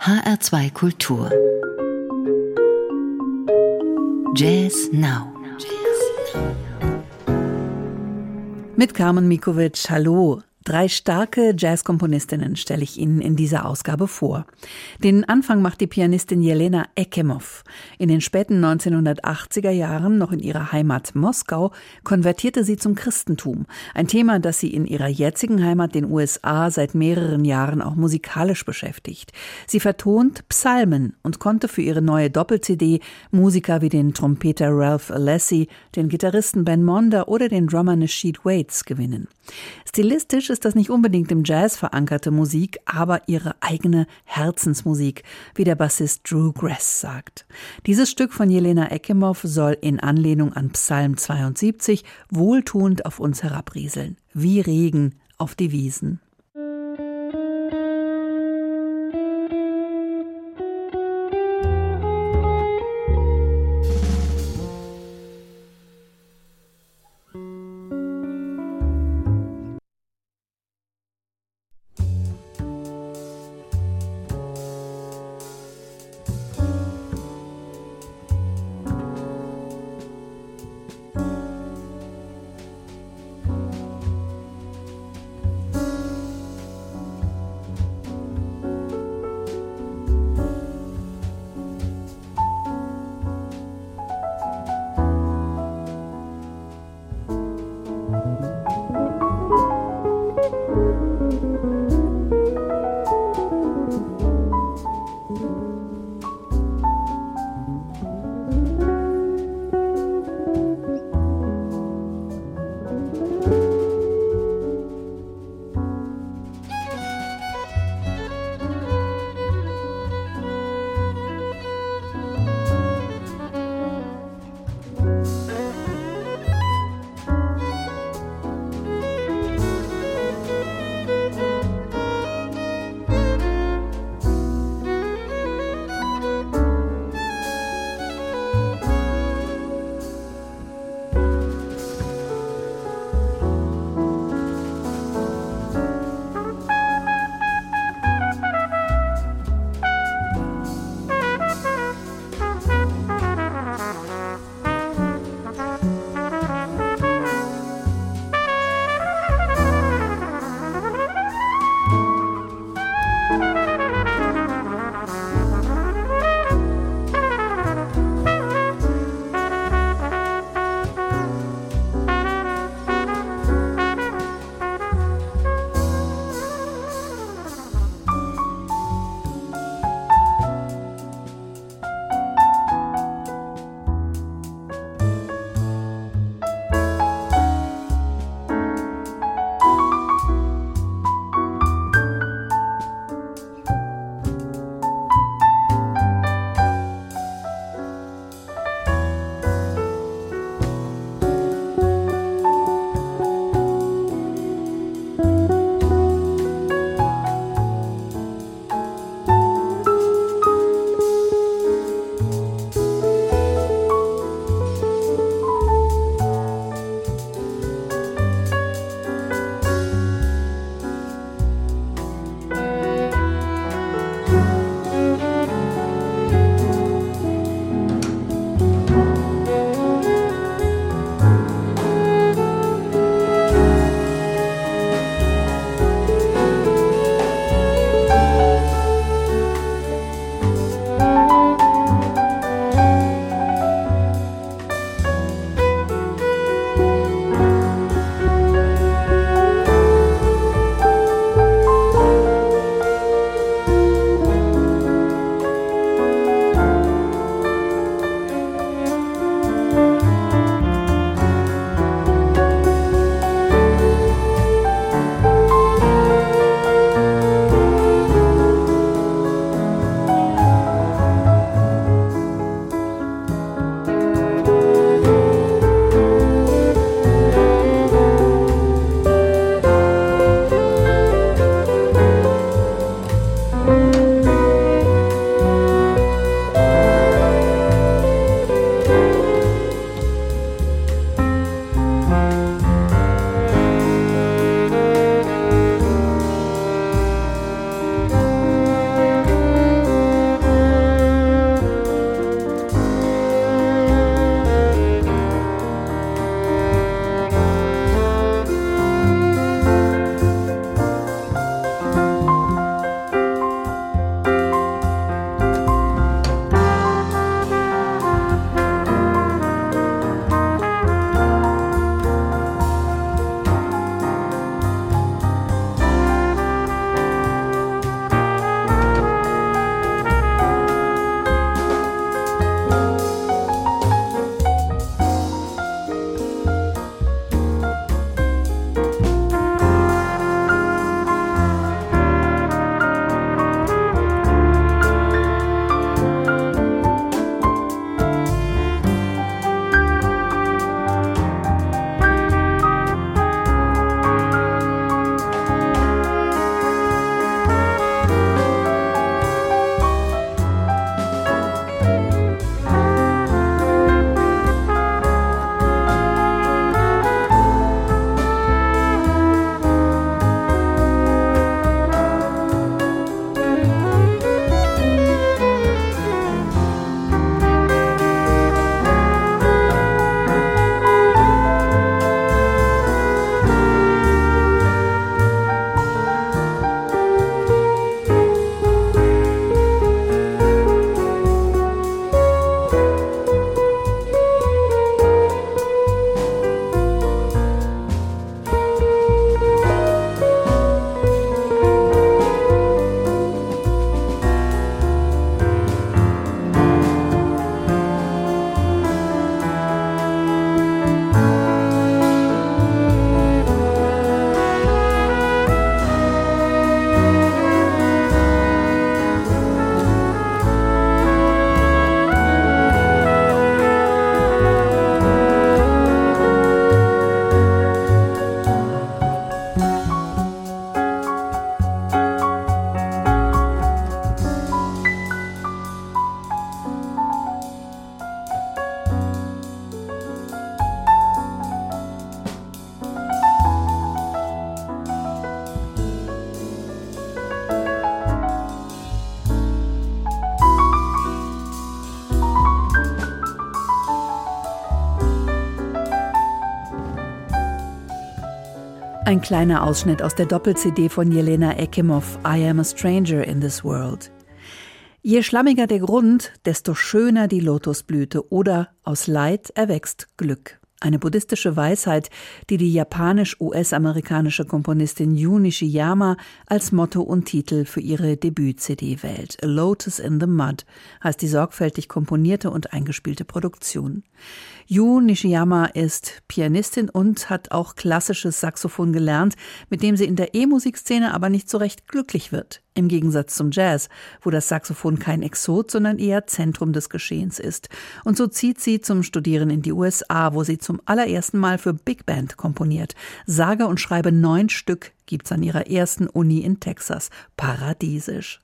HR2 Kultur Jazz Now Mit Carmen Mikovic, hallo. Drei starke Jazzkomponistinnen stelle ich Ihnen in dieser Ausgabe vor. Den Anfang macht die Pianistin Jelena Ekimov. In den späten 1980er Jahren, noch in ihrer Heimat Moskau, konvertierte sie zum Christentum. Ein Thema, das sie in ihrer jetzigen Heimat, den USA, seit mehreren Jahren auch musikalisch beschäftigt. Sie vertont Psalmen und konnte für ihre neue Doppel-CD Musiker wie den Trompeter Ralph Alessi, den Gitarristen Ben Monder oder den Drummer Nasheed Waits gewinnen. Stilistisch ist das nicht unbedingt im Jazz verankerte Musik, aber ihre eigene Herzensmusik, wie der Bassist Drew Grass sagt. Dieses Stück von Jelena Ekimov soll in Anlehnung an Psalm 72 wohltuend auf uns herabrieseln, wie Regen auf die Wiesen. Ein kleiner Ausschnitt aus der Doppel-CD von Jelena Ekimov, I Am a Stranger in This World. Je schlammiger der Grund, desto schöner die Lotusblüte oder aus Leid erwächst Glück. Eine buddhistische Weisheit, die die japanisch-US-amerikanische Komponistin Yu Nishiyama als Motto und Titel für ihre Debüt-CD wählt. A Lotus in the Mud heißt die sorgfältig komponierte und eingespielte Produktion. Yu Nishiyama ist Pianistin und hat auch klassisches Saxophon gelernt, mit dem sie in der E-Musikszene aber nicht so recht glücklich wird. Im Gegensatz zum Jazz, wo das Saxophon kein Exot, sondern eher Zentrum des Geschehens ist. Und so zieht sie zum Studieren in die USA, wo sie zum allerersten Mal für Big Band komponiert. Sage und schreibe neun Stück gibt's an ihrer ersten Uni in Texas. Paradiesisch.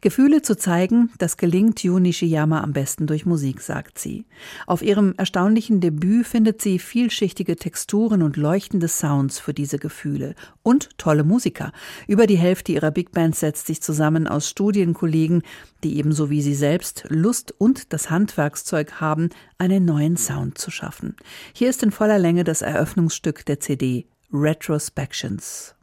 Gefühle zu zeigen, das gelingt Yu Nishiyama am besten durch Musik, sagt sie. Auf ihrem erstaunlichen Debüt findet sie vielschichtige Texturen und leuchtende Sounds für diese Gefühle. Und tolle Musiker. Über die Hälfte ihrer Big Band setzt sich zusammen aus Studienkollegen, die ebenso wie sie selbst Lust und das Handwerkszeug haben, einen neuen Sound zu schaffen. Hier ist in voller Länge das Eröffnungsstück der CD Retrospections.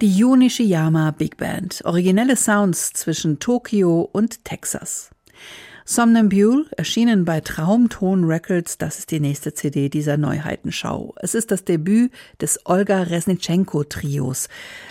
Die Yu Nishiyama Big Band. Originelle Sounds zwischen Tokio und Texas. Somnambule, erschienen bei Traumton Records, das ist die nächste CD dieser Neuheitenschau. Es ist das Debüt des Olga Resnitschenko Trios.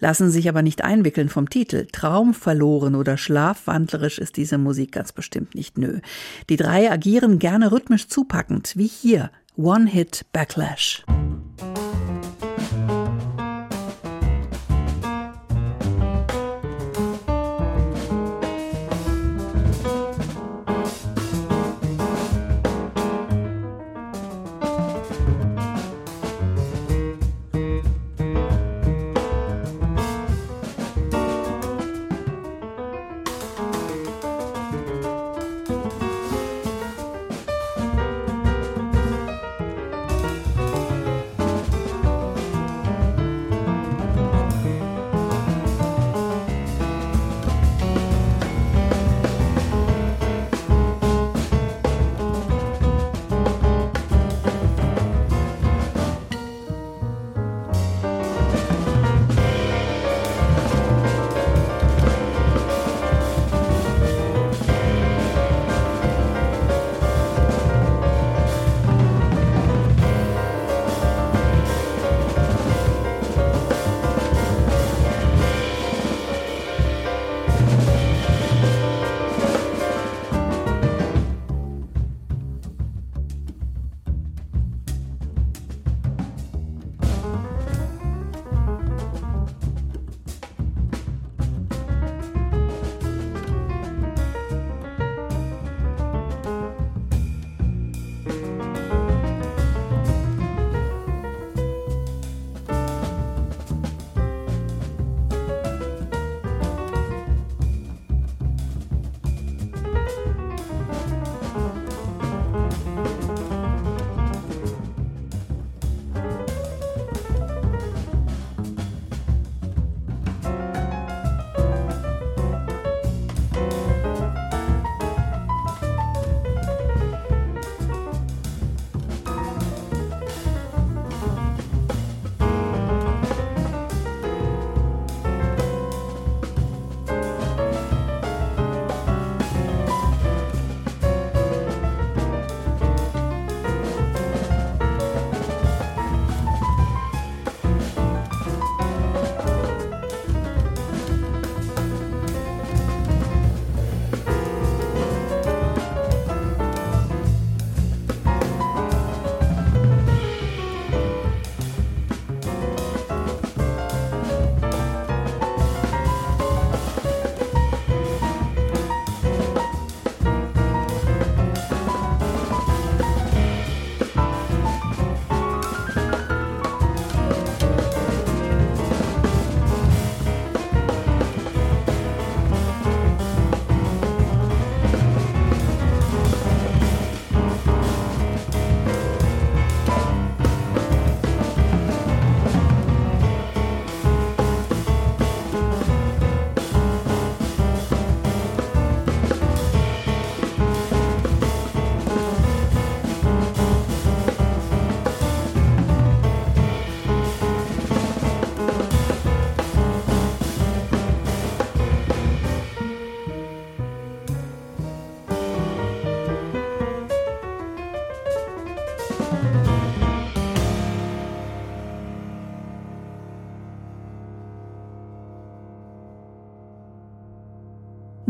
Lassen sich aber nicht einwickeln vom Titel. Traumverloren oder schlafwandlerisch ist diese Musik ganz bestimmt nicht nö. Die drei agieren gerne rhythmisch zupackend, wie hier. One Hit Backlash.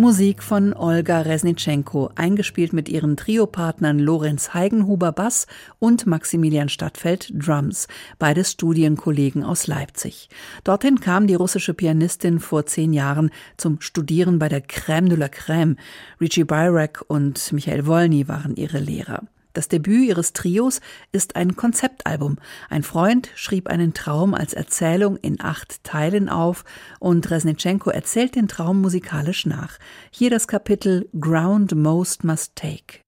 Musik von Olga Resnitschenko, eingespielt mit ihren Triopartnern Lorenz Heigenhuber Bass und Maximilian Stadtfeld Drums, beides Studienkollegen aus Leipzig. Dorthin kam die russische Pianistin vor zehn Jahren zum Studieren bei der Crème de la Crème. Richie Byrack und Michael Wolny waren ihre Lehrer. Das Debüt ihres Trios ist ein Konzeptalbum. Ein Freund schrieb einen Traum als Erzählung in acht Teilen auf und Resnitschenko erzählt den Traum musikalisch nach. Hier das Kapitel Ground Most Must Take.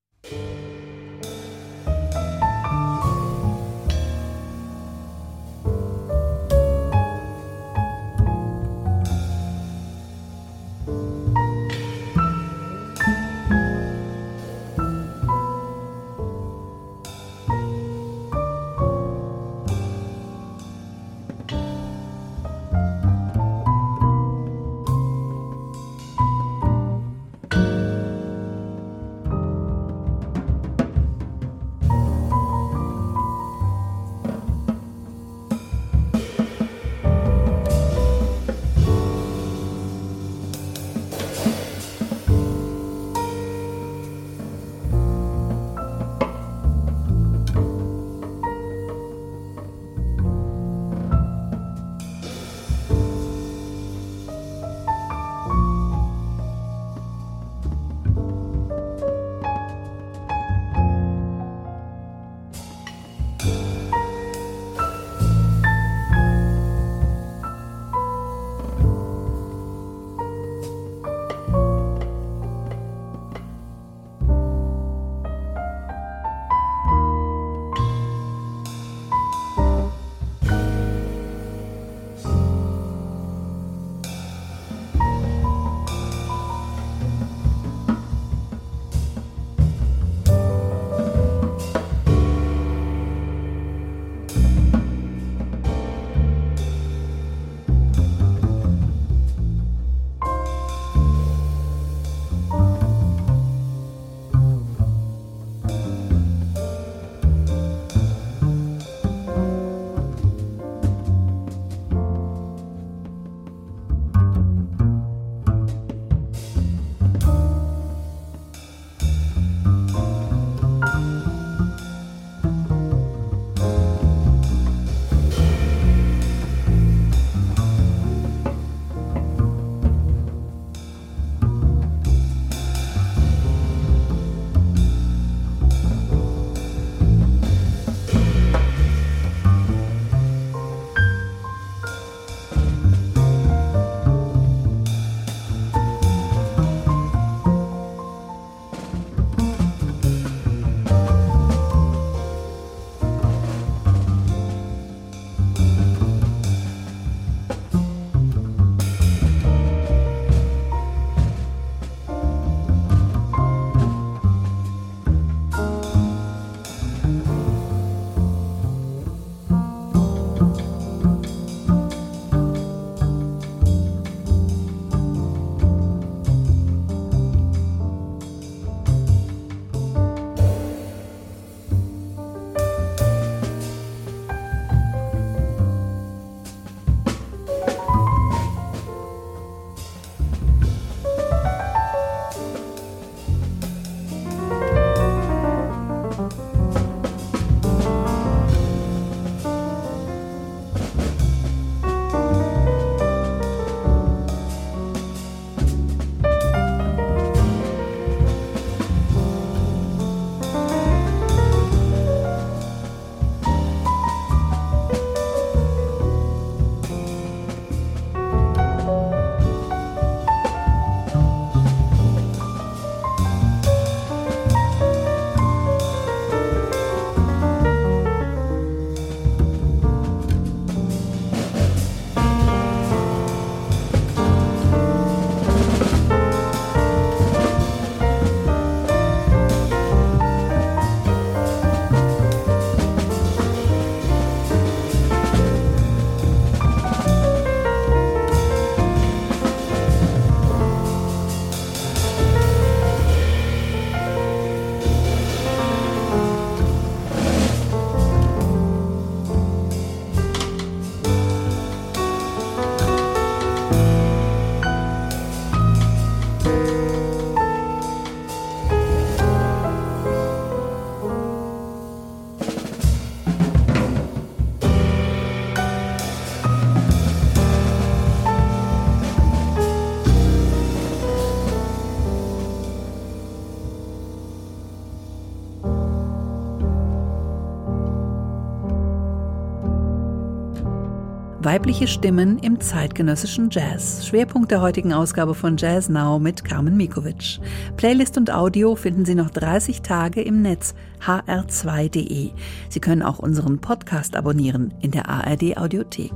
Weibliche Stimmen im zeitgenössischen Jazz. Schwerpunkt der heutigen Ausgabe von Jazz Now mit Carmen Mikovic. Playlist und Audio finden Sie noch 30 Tage im Netz hr2.de. Sie können auch unseren Podcast abonnieren in der ARD Audiothek.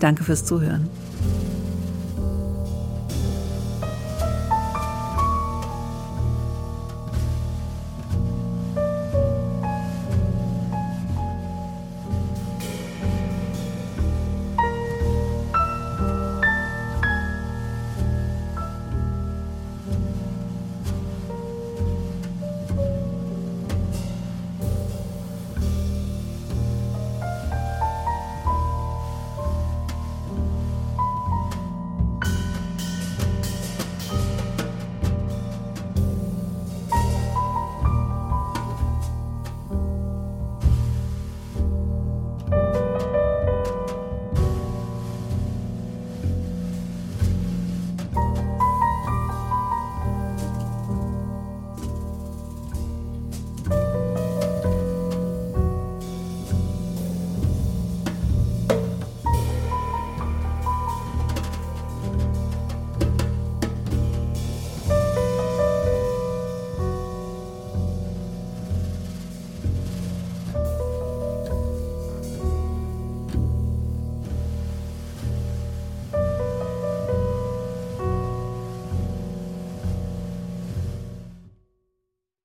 Danke fürs Zuhören.